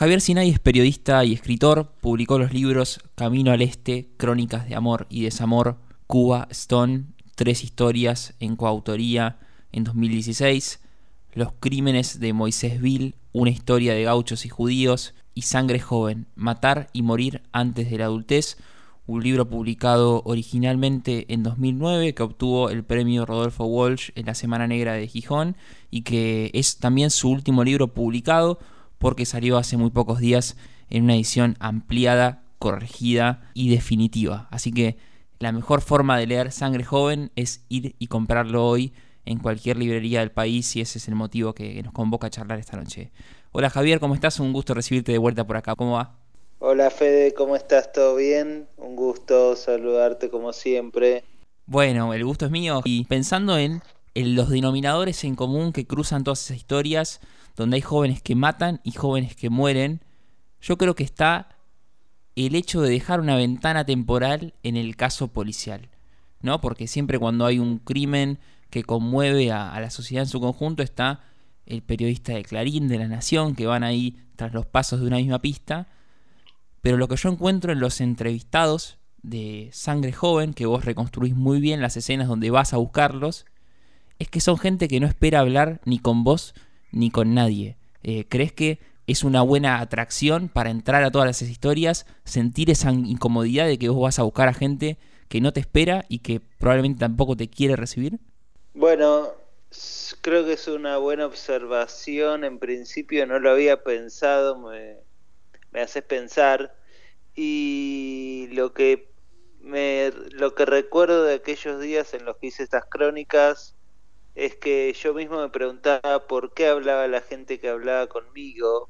Javier Sinay es periodista y escritor, publicó los libros Camino al Este, Crónicas de Amor y Desamor, Cuba, Stone, tres historias en coautoría en 2016, Los Crímenes de Moisés Vil, una historia de gauchos y judíos, y Sangre Joven, Matar y Morir antes de la adultez, un libro publicado originalmente en 2009 que obtuvo el premio Rodolfo Walsh en la Semana Negra de Gijón y que es también su último libro publicado porque salió hace muy pocos días en una edición ampliada, corregida y definitiva. Así que la mejor forma de leer Sangre Joven es ir y comprarlo hoy en cualquier librería del país y ese es el motivo que nos convoca a charlar esta noche. Hola Javier, ¿cómo estás? Un gusto recibirte de vuelta por acá. ¿Cómo va? Hola Fede, ¿cómo estás? ¿Todo bien? Un gusto saludarte como siempre. Bueno, el gusto es mío y pensando en, en los denominadores en común que cruzan todas esas historias, donde hay jóvenes que matan y jóvenes que mueren, yo creo que está el hecho de dejar una ventana temporal en el caso policial, ¿no? Porque siempre cuando hay un crimen que conmueve a, la sociedad en su conjunto está el periodista de Clarín, de La Nación, que van ahí tras los pasos de una misma pista. Pero lo que yo encuentro en los entrevistados de Sangre Joven, que vos reconstruís muy bien las escenas donde vas a buscarlos, es que son gente que no espera hablar ni con vos ni con nadie. Eh, ¿Crees que es una buena atracción para entrar a todas las historias, sentir esa incomodidad de que vos vas a buscar a gente que no te espera y que probablemente tampoco te quiere recibir? Bueno, creo que es una buena observación. En principio no lo había pensado, me, me haces pensar. Y lo que me, lo que recuerdo de aquellos días en los que hice estas crónicas es que yo mismo me preguntaba por qué hablaba la gente que hablaba conmigo,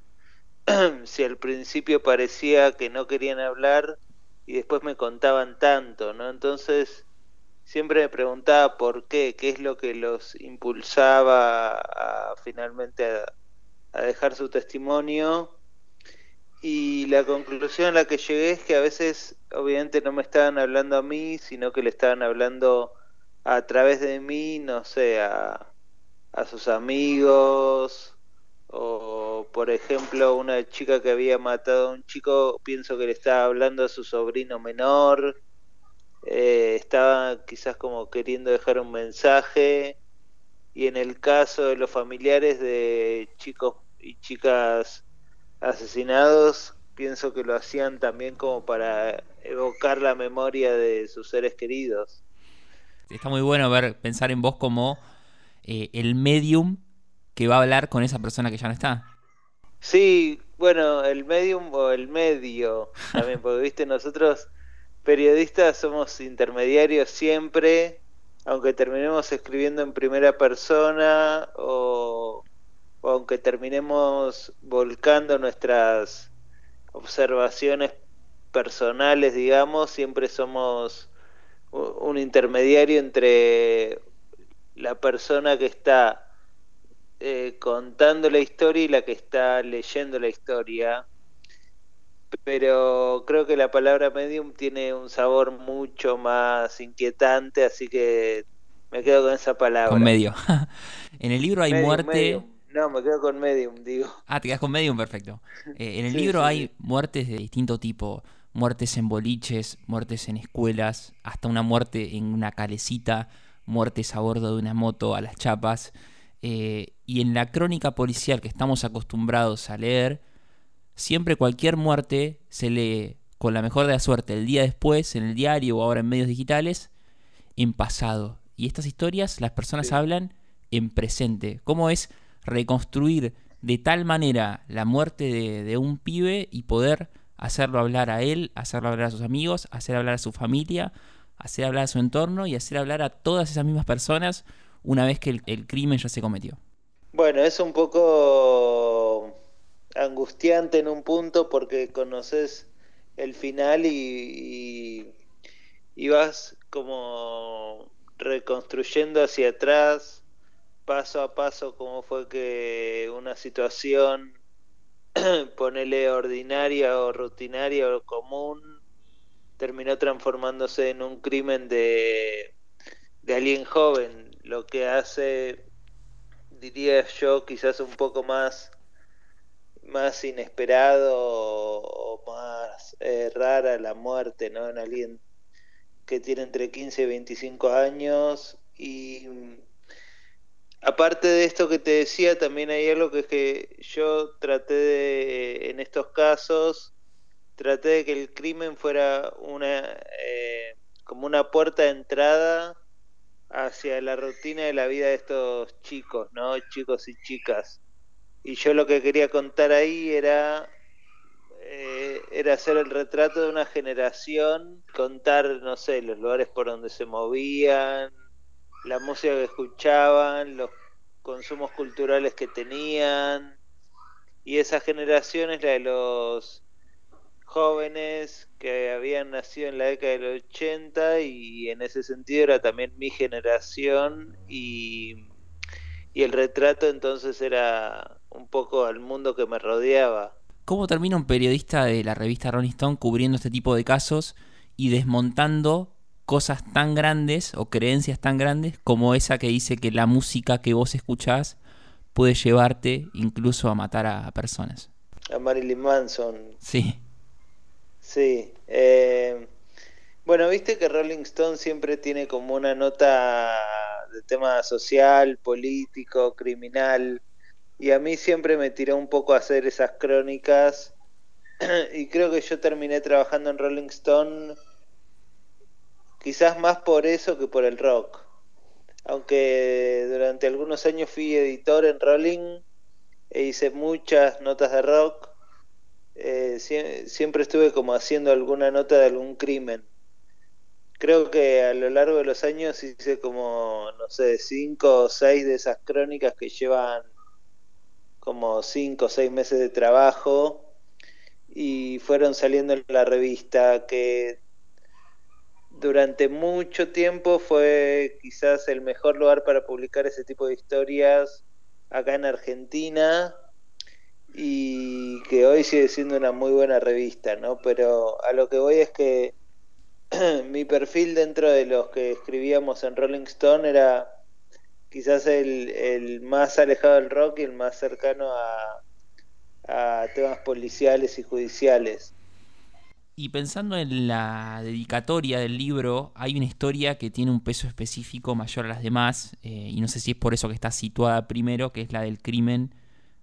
si al principio parecía que no querían hablar y después me contaban tanto, ¿no? Entonces siempre me preguntaba por qué, qué es lo que los impulsaba a, finalmente a, dejar su testimonio y la conclusión a la que llegué es que a veces obviamente no me estaban hablando a mí, sino que le estaban hablando a través de mí, no sé, a, sus amigos, o por ejemplo una chica que había matado a un chico, pienso que le estaba hablando a su sobrino menor, eh, estaba quizás como queriendo dejar un mensaje, y en el caso de los familiares de chicos y chicas asesinados, pienso que lo hacían también como para evocar la memoria de sus seres queridos está muy bueno ver, pensar en vos como eh, el medium que va a hablar con esa persona que ya no está. Sí, bueno, el medium o el medio también, porque viste, nosotros periodistas somos intermediarios siempre, aunque terminemos escribiendo en primera persona o, o aunque terminemos volcando nuestras observaciones personales, digamos, siempre somos un intermediario entre la persona que está eh, contando la historia y la que está leyendo la historia. Pero creo que la palabra medium tiene un sabor mucho más inquietante, así que me quedo con esa palabra. Con medio. en el libro hay muerte. No, me quedo con medium, digo. Ah, te quedas con medium, perfecto. Eh, en el libro hay muertes de distinto tipo muertes en boliches, muertes en escuelas, hasta una muerte en una calecita, muertes a bordo de una moto a las chapas. Eh, y en la crónica policial que estamos acostumbrados a leer, siempre cualquier muerte se lee con la mejor de la suerte el día después, en el diario o ahora en medios digitales, en pasado. Y estas historias las personas hablan en presente. ¿Cómo es reconstruir de tal manera la muerte de, de un pibe y poder hacerlo hablar a él, hacerlo hablar a sus amigos, hacer hablar a su familia, hacer hablar a su entorno y hacer hablar a todas esas mismas personas una vez que el, crimen ya se cometió. Bueno, es un poco angustiante en un punto porque conoces el final y, y vas como reconstruyendo hacia atrás paso a paso cómo fue que una situación ponele ordinaria o rutinaria o común, terminó transformándose en un crimen de, de alguien joven, lo que hace, diría yo, quizás un poco más más inesperado o, más eh, rara la muerte, ¿no? En alguien que tiene entre 15 y 25 años y aparte de esto que te decía, también hay algo que es que yo traté de, en estos casos, traté de que el crimen fuera una eh, como una puerta de entrada hacia la rutina de la vida de estos chicos, ¿no? Chicos y chicas. Y yo lo que quería contar ahí era eh, era hacer el retrato de una generación, contar, no sé, los lugares por donde se movían, la música que escuchaban, los consumos culturales que tenían. Y esa generación es la de los jóvenes que habían nacido en la década del 80 y en ese sentido era también mi generación y, y el retrato entonces era un poco al mundo que me rodeaba. ¿Cómo termina un periodista de la revista Rolling Stone cubriendo este tipo de casos y desmontando cosas tan grandes o creencias tan grandes como esa que dice que la música que vos escuchás puede llevarte incluso a matar a personas? A Marilyn Manson. Sí. Sí. Eh, bueno, viste que Rolling Stone siempre tiene como una nota de tema social, político, criminal, y a mí siempre me tiró un poco a hacer esas crónicas, y creo que yo terminé trabajando en Rolling Stone quizás más por eso que por el rock. Aunque durante algunos años fui editor en Rolling e hice muchas notas de rock, eh, siempre estuve como haciendo alguna nota de algún crimen. Creo que a lo largo de los años hice como, no sé, cinco o seis de esas crónicas que llevan como cinco o seis meses de trabajo y fueron saliendo en la revista que durante mucho tiempo fue quizás el mejor lugar para publicar ese tipo de historias acá en Argentina y que hoy sigue siendo una muy buena revista, ¿no? Pero a lo que voy es que mi perfil dentro de los que escribíamos en Rolling Stone era quizás el, más alejado del rock y el más cercano a, temas policiales y judiciales. Y pensando en la dedicatoria del libro, hay una historia que tiene un peso específico mayor a las demás, eh, y no sé si es por eso que está situada primero, que es la del crimen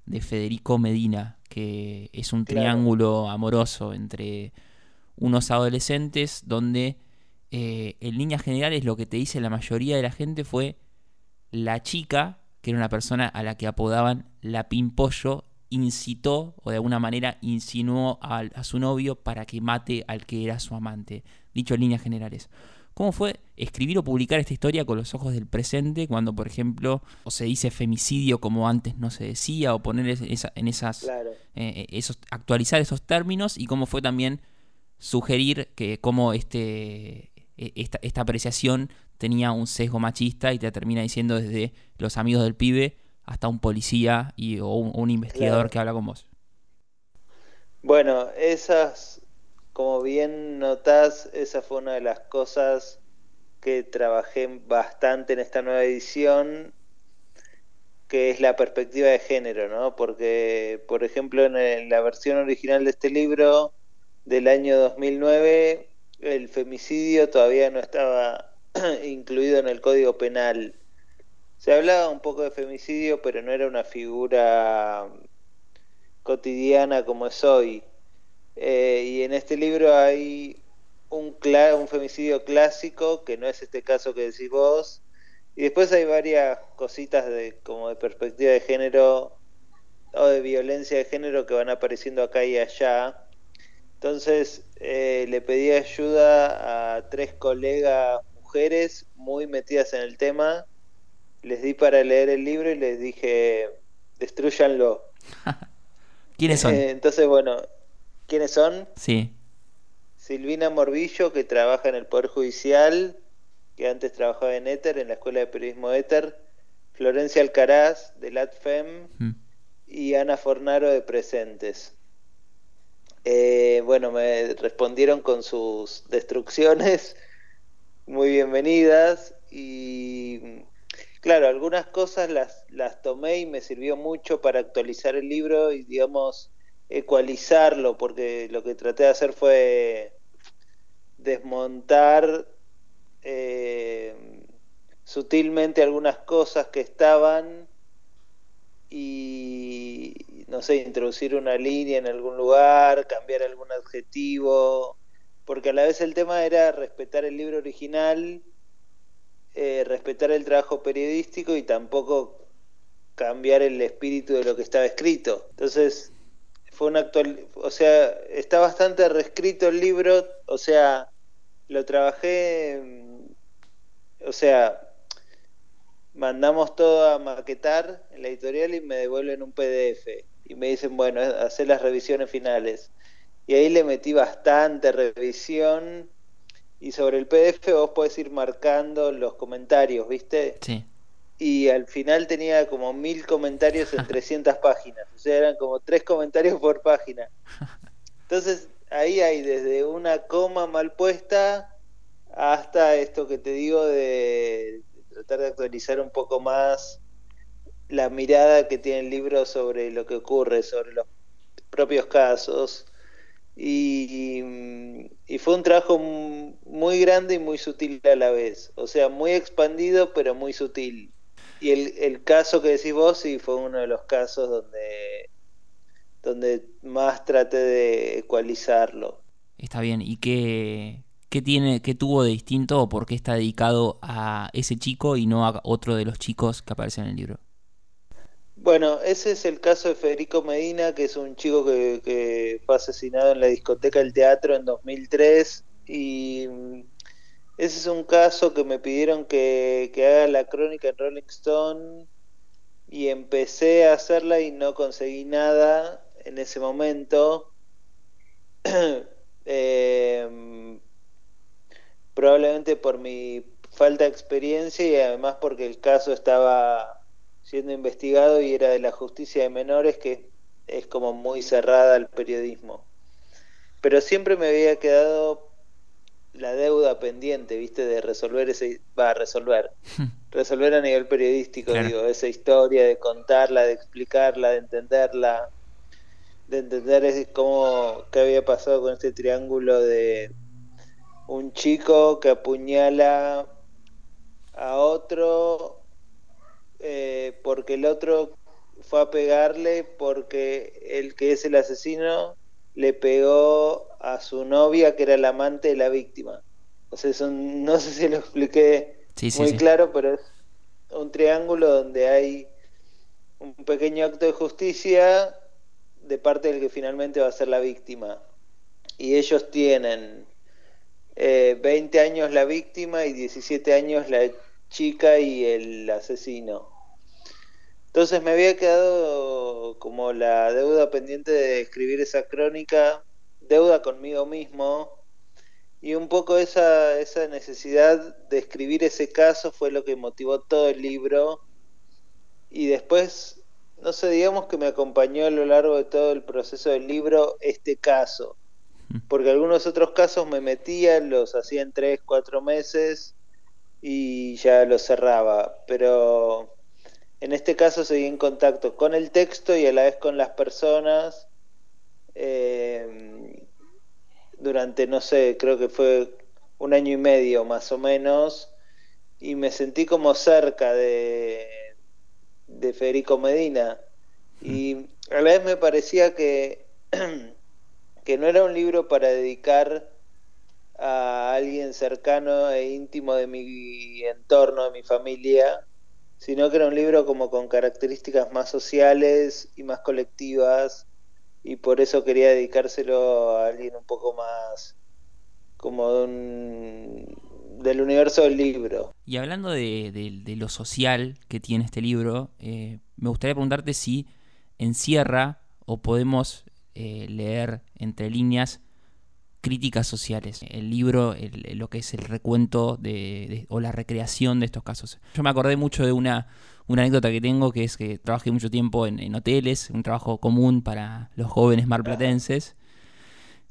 de Federico Medina, que es un triángulo amoroso entre unos adolescentes donde eh, en líneas generales lo que te dice la mayoría de la gente fue la chica, que era una persona a la que apodaban la pimpollo, incitó o de alguna manera insinuó a, su novio para que mate al que era su amante. Dicho en líneas generales. ¿Cómo fue escribir o publicar esta historia con los ojos del presente cuando, por ejemplo, o se dice femicidio como antes no se decía o poner en esas, eh, eh, esos, actualizar esos términos y cómo fue también sugerir que cómo este, e, esta, esta apreciación tenía un sesgo machista y te termina diciendo desde los amigos del pibe hasta un policía y, o un, investigador que habla con vos. Bueno, esas, como bien notás, esa fue una de las cosas que trabajé bastante en esta nueva edición, que es la perspectiva de género, ¿no? Porque, por ejemplo, en, la versión original de este libro del año 2009, el femicidio todavía no estaba incluido en el Código Penal se hablaba un poco de femicidio, pero no era una figura cotidiana como es hoy. Eh, y en este libro hay un, femicidio clásico, que no es este caso que decís vos, y después hay varias cositas de como de perspectiva de género o de violencia de género que van apareciendo acá y allá. Entonces eh, le pedí ayuda a tres colegas mujeres muy metidas en el tema les di para leer el libro y les dije, destruyanlo. ¿Quiénes son? Eh, entonces, bueno, ¿quiénes son? Sí. Silvina Morbillo, que trabaja en el Poder Judicial, que antes trabajaba en Éter, en la Escuela de Periodismo Éter, Florencia Alcaraz, de LATFEM, mm. y Ana Fornaro, de Presentes. Eh, bueno, me respondieron con sus destrucciones, muy bienvenidas, y Claro, algunas cosas las, las tomé y me sirvió mucho para actualizar el libro y, digamos, ecualizarlo, porque lo que traté de hacer fue desmontar eh, sutilmente algunas cosas que estaban y, no sé, introducir una línea en algún lugar, cambiar algún adjetivo, porque a la vez el tema era respetar el libro original, eh, respetar el trabajo periodístico y tampoco cambiar el espíritu de lo que estaba escrito. Entonces, fue una actual, o sea, está bastante reescrito el libro, o sea, lo trabajé, o sea, mandamos todo a maquetar en la editorial y me devuelven un PDF y me dicen, bueno, hacer las revisiones finales. Y ahí le metí bastante revisión y sobre el PDF vos podés ir marcando los comentarios, ¿viste? Sí y al final tenía como mil comentarios en 300 páginas, o sea, eran como tres comentarios por página. Entonces, ahí hay desde una coma mal puesta hasta esto que te digo de tratar de actualizar un poco más la mirada que tiene el libro sobre lo que ocurre, sobre los propios casos. Y, y, fue un trabajo muy grande y muy sutil a la vez, o sea, muy expandido pero muy sutil. Y el, el caso que decís vos sí fue uno de los casos donde, donde más traté de ecualizarlo. Está bien, ¿y qué, qué tiene, qué tuvo de distinto o por qué está dedicado a ese chico y no a otro de los chicos que aparecen en el libro? Bueno, ese es el caso de Federico Medina, que es un chico que, que fue asesinado en la discoteca del teatro en 2003 y ese es un caso que me pidieron que, haga la crónica en Rolling Stone y empecé a hacerla y no conseguí nada en ese momento. Em, probablemente por mi falta de experiencia y además porque el caso estaba siendo investigado y era de la justicia de menores que es como muy cerrada al periodismo. Pero siempre me había quedado la deuda pendiente, viste, de resolver ese, va a resolver, resolver a nivel periodístico, digo, esa historia, de contarla, de explicarla, de entenderla, de entender cómo, qué había pasado con este triángulo de un chico que apuñala a otro eh, porque el otro fue a pegarle porque el que es el asesino le pegó a su novia que era la amante de la víctima. O sea, no sé si lo expliqué muy claro, pero es un triángulo donde hay un pequeño acto de justicia de parte del que finalmente va a ser la víctima. Y ellos tienen eh, 20 años la víctima y 17 años la chica y el asesino. Entonces me había quedado como la deuda pendiente de escribir esa crónica, deuda conmigo mismo, y un poco esa, esa necesidad de escribir ese caso fue lo que motivó todo el libro. Y después, no sé, digamos que me acompañó a lo largo de todo el proceso del libro este caso. Porque algunos otros casos me metía, los hacía en tres, cuatro meses y ya los cerraba. Pero en este caso seguí en contacto con el texto y a la vez con las personas eh, durante, no sé, creo que fue un año y medio más o menos, y me sentí como cerca de, de Federico Medina. Y a la vez me parecía que, que no era un libro para dedicar a alguien cercano e íntimo de mi entorno, de mi familia, sino que era un libro como con características más sociales y más colectivas, y por eso quería dedicárselo a alguien un poco más como del universo del libro. Y hablando de, lo social que tiene este libro, eh, me gustaría preguntarte si encierra o podemos eh, leer entre líneas críticas sociales. El libro, lo que es el recuento de, o la recreación de estos casos. Yo me acordé mucho de una, una anécdota que tengo, que es que trabajé mucho tiempo en, hoteles, un trabajo común para los jóvenes marplatenses.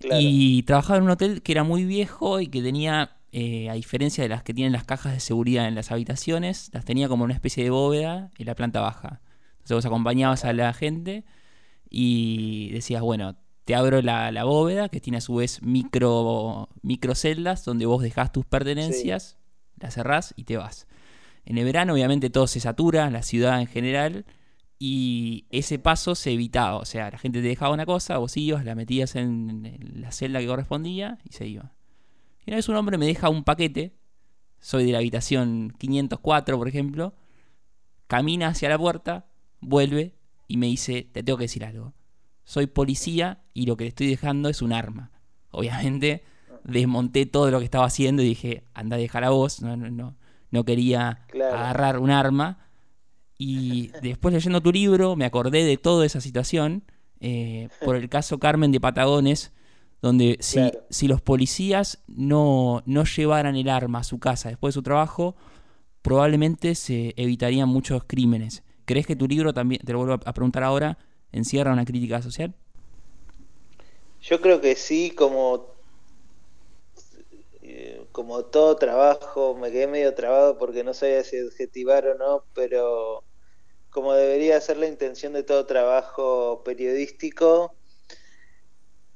Y trabajaba en un hotel que era muy viejo y que tenía, eh, a diferencia de las que tienen las cajas de seguridad en las habitaciones, las tenía como una especie de bóveda en la planta baja. Entonces vos acompañabas a la gente y decías, bueno, te abro la, bóveda que tiene a su vez micro, micro celdas donde vos dejás tus pertenencias, las cerrás y te vas. En el verano obviamente todo se satura, la ciudad en general, y ese paso se evitaba. O sea, la gente te dejaba una cosa, vos ibas, la metías en, la celda que correspondía y se iba. Y una vez un hombre me deja un paquete, soy de la habitación 504 por ejemplo, camina hacia la puerta, vuelve y me dice, te tengo que decir algo. Soy policía y lo que le estoy dejando es un arma. Obviamente desmonté todo lo que estaba haciendo y dije, anda dejar a vos, no, no, no, no quería agarrar un arma. Y después leyendo tu libro me acordé de toda esa situación eh, por el caso Carmen de Patagones, donde si, si los policías no, no llevaran el arma a su casa después de su trabajo, probablemente se evitarían muchos crímenes. ¿Crees que tu libro también, te lo vuelvo a preguntar ahora, encierra una crítica social? Yo creo que sí, como, eh, como todo trabajo, me quedé medio trabado porque no sabía si adjetivar o no, pero como debería ser la intención de todo trabajo periodístico,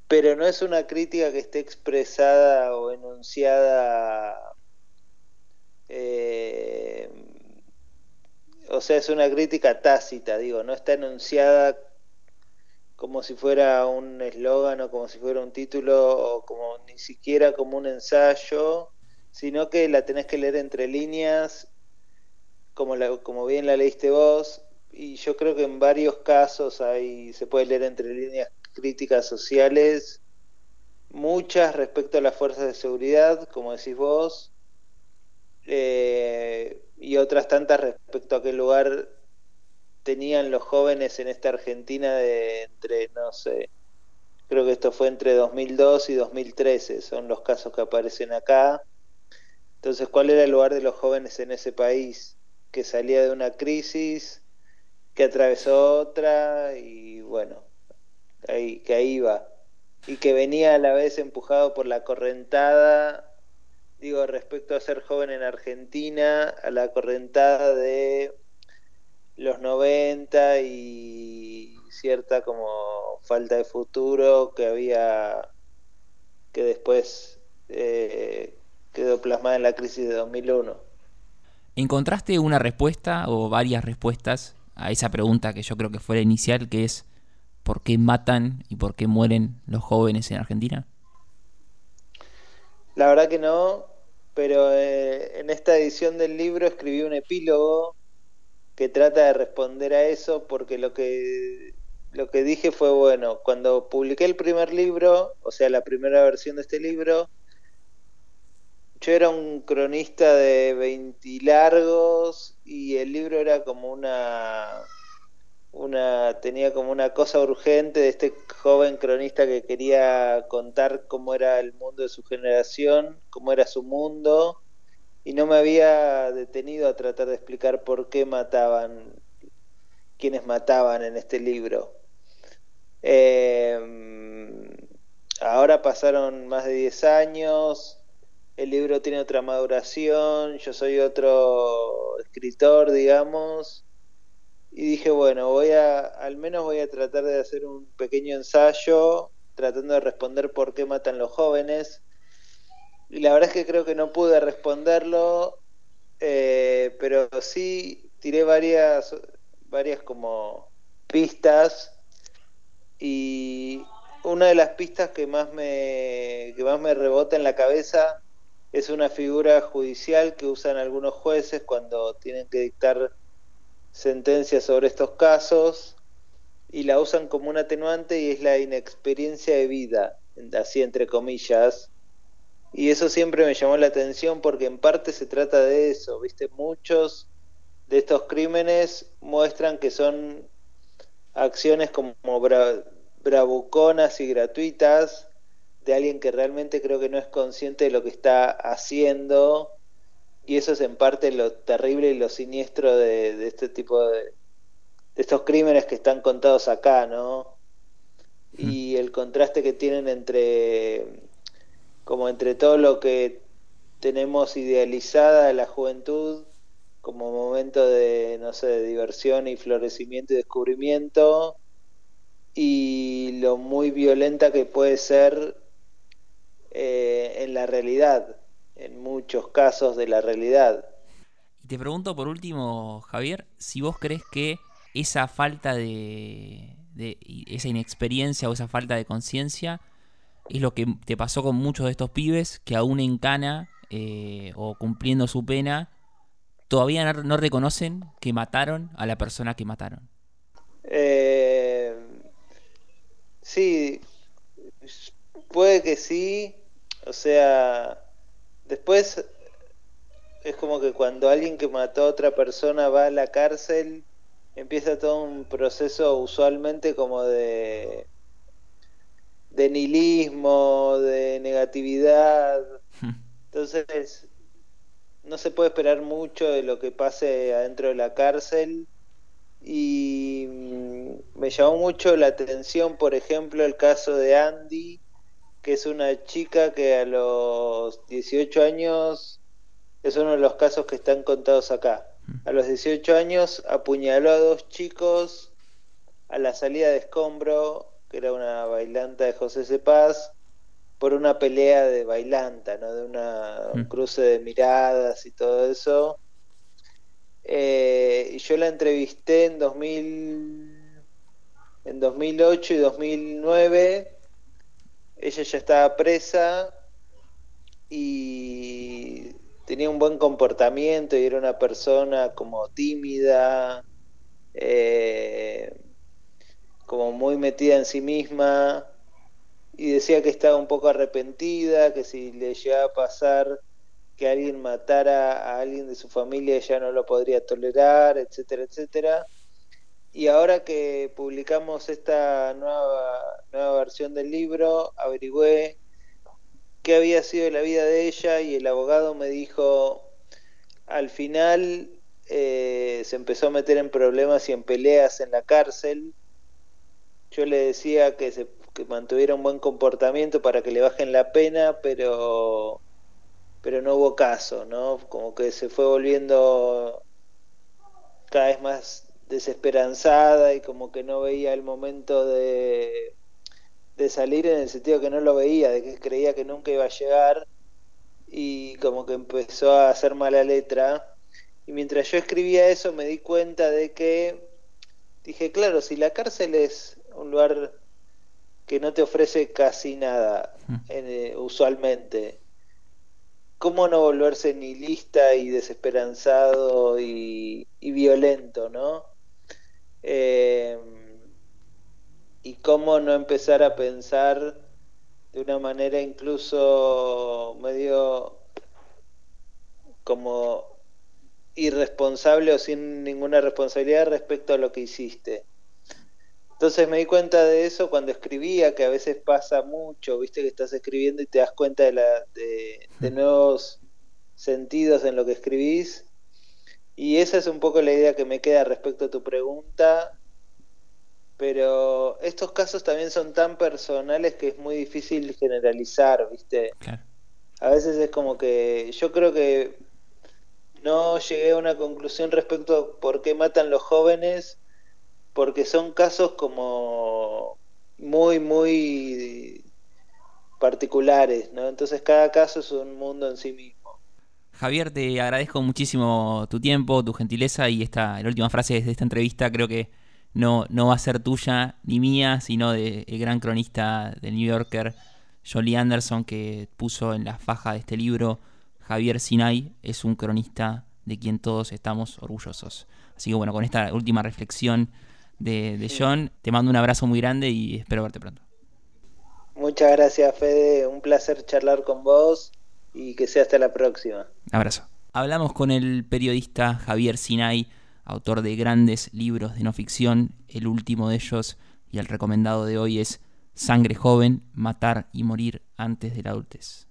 pero no es una crítica que esté expresada o enunciada eh, o sea, es una crítica tácita, digo, no está enunciada como si fuera un eslogan o como si fuera un título o como ni siquiera como un ensayo, sino que la tenés que leer entre líneas, como, la, como bien la leíste vos, y yo creo que en varios casos hay, se puede leer entre líneas críticas sociales, muchas respecto a las fuerzas de seguridad, como decís vos, eh, y otras tantas respecto a qué lugar tenían los jóvenes en esta Argentina de entre, no sé, creo que esto fue entre 2002 y 2013, son los casos que aparecen acá. Entonces, ¿cuál era el lugar de los jóvenes en ese país que salía de una crisis, que atravesó otra y bueno, ahí, que ahí iba? Y que venía a la vez empujado por la correntada digo, respecto a ser joven en Argentina, a la correntada de los 90 y cierta como falta de futuro que había, que después eh, quedó plasmada en la crisis de 2001. ¿Encontraste una respuesta o varias respuestas a esa pregunta que yo creo que fue la inicial, que es ¿por qué matan y por qué mueren los jóvenes en Argentina? La verdad que no, pero eh, en esta edición del libro escribí un epílogo que trata de responder a eso porque lo que lo que dije fue bueno, cuando publiqué el primer libro, o sea, la primera versión de este libro, yo era un cronista de 20 largos y el libro era como una una tenía como una cosa urgente de este joven cronista que quería contar cómo era el mundo de su generación, cómo era su mundo, y no me había detenido a tratar de explicar por qué mataban, quienes mataban en este libro. Em, ahora pasaron más de 10 años, el libro tiene otra maduración, yo soy otro escritor, digamos, y dije, bueno, voy a, al menos voy a tratar de hacer un pequeño ensayo tratando de responder por qué matan los jóvenes. Y la verdad es que creo que no pude responderlo, eh, pero sí tiré varias, varias como pistas y una de las pistas que más me, que más me rebota en la cabeza es una figura judicial que usan algunos jueces cuando tienen que dictar sentencias sobre estos casos y la usan como un atenuante y es la inexperiencia de vida, así entre comillas. Y eso siempre me llamó la atención porque en parte se trata de eso, ¿viste? Muchos de estos crímenes muestran que son acciones como bravuconas y gratuitas de alguien que realmente creo que no es consciente de lo que está haciendo y eso es en parte lo terrible y lo siniestro de, este tipo de, de, estos crímenes que están contados acá, ¿no? Y el contraste que tienen entre, como entre todo lo que tenemos idealizada la juventud como momento de, no sé, de diversión y florecimiento y descubrimiento, y lo muy violenta que puede ser eh, en la realidad, en muchos casos de la realidad. Y te pregunto por último, Javier, si vos crees que esa falta de, de esa inexperiencia o esa falta de conciencia es lo que te pasó con muchos de estos pibes que aún en cana eh, o cumpliendo su pena todavía no, reconocen que mataron a la persona que mataron. Eh, sí, puede que sí. O sea, después es como que cuando alguien que mató a otra persona va a la cárcel, empieza todo un proceso usualmente como de de nihilismo, de negatividad. Hmm. Entonces, no se puede esperar mucho de lo que pase adentro de la cárcel. Y mm, me llamó mucho la atención, por ejemplo, el caso de Andy, que es una chica que a los 18 años, es uno de los casos que están contados acá. Hmm. A los 18 años apuñaló a dos chicos a la salida de escombro que era una bailanta de José Cepaz, por una pelea de bailanta, ¿no? de una, un mm. cruce de miradas y todo eso. Eh, y yo la entrevisté en 2000, en 2008 y 2009. Ella ya estaba presa y tenía un buen comportamiento y era una persona como tímida. Eh, como muy metida en sí misma y decía que estaba un poco arrepentida, que si le llegaba a pasar que alguien matara a alguien de su familia ella no lo podría tolerar, etcétera, etcétera. Y ahora que publicamos esta nueva, nueva versión del libro, averigüé qué había sido la vida de ella y el abogado me dijo, al final eh, se empezó a meter en problemas y en peleas en la cárcel yo le decía que, se, que mantuviera un buen comportamiento para que le bajen la pena, pero, pero no hubo caso, ¿no? Como que se fue volviendo cada vez más desesperanzada y como que no veía el momento de, de salir en el sentido que no lo veía, de que creía que nunca iba a llegar y como que empezó a hacer mala letra. Y mientras yo escribía eso me di cuenta de que dije, claro, si la cárcel es un lugar que no te ofrece casi nada mm. eh, usualmente. ¿Cómo no volverse nihilista y desesperanzado y, violento, no? Em, y cómo no empezar a pensar de una manera incluso medio como irresponsable o sin ninguna responsabilidad respecto a lo que hiciste. Entonces me di cuenta de eso cuando escribía, que a veces pasa mucho, viste que estás escribiendo y te das cuenta de, la, de, nuevos sentidos en lo que escribís. Y esa es un poco la idea que me queda respecto a tu pregunta. Pero estos casos también son tan personales que es muy difícil generalizar, ¿viste? A veces es como que yo creo que no llegué a una conclusión respecto a por qué matan los jóvenes porque son casos como muy, muy particulares, ¿no? Entonces cada caso es un mundo en sí mismo. Javier, te agradezco muchísimo tu tiempo, tu gentileza y esta, la última frase de esta entrevista creo que no, no va a ser tuya ni mía, sino del gran cronista del New Yorker, Jolie Anderson, que puso en la faja de este libro, Javier Sinai es un cronista de quien todos estamos orgullosos. Así que bueno, con esta última reflexión de, John. Te mando un abrazo muy grande y espero verte pronto. Muchas gracias, Fede. Un placer charlar con vos y que sea hasta la próxima. Abrazo. Hablamos con el periodista Javier Sinay, autor de grandes libros de no ficción. El último de ellos y el recomendado de hoy es Sangre joven, matar y morir antes de la adultez.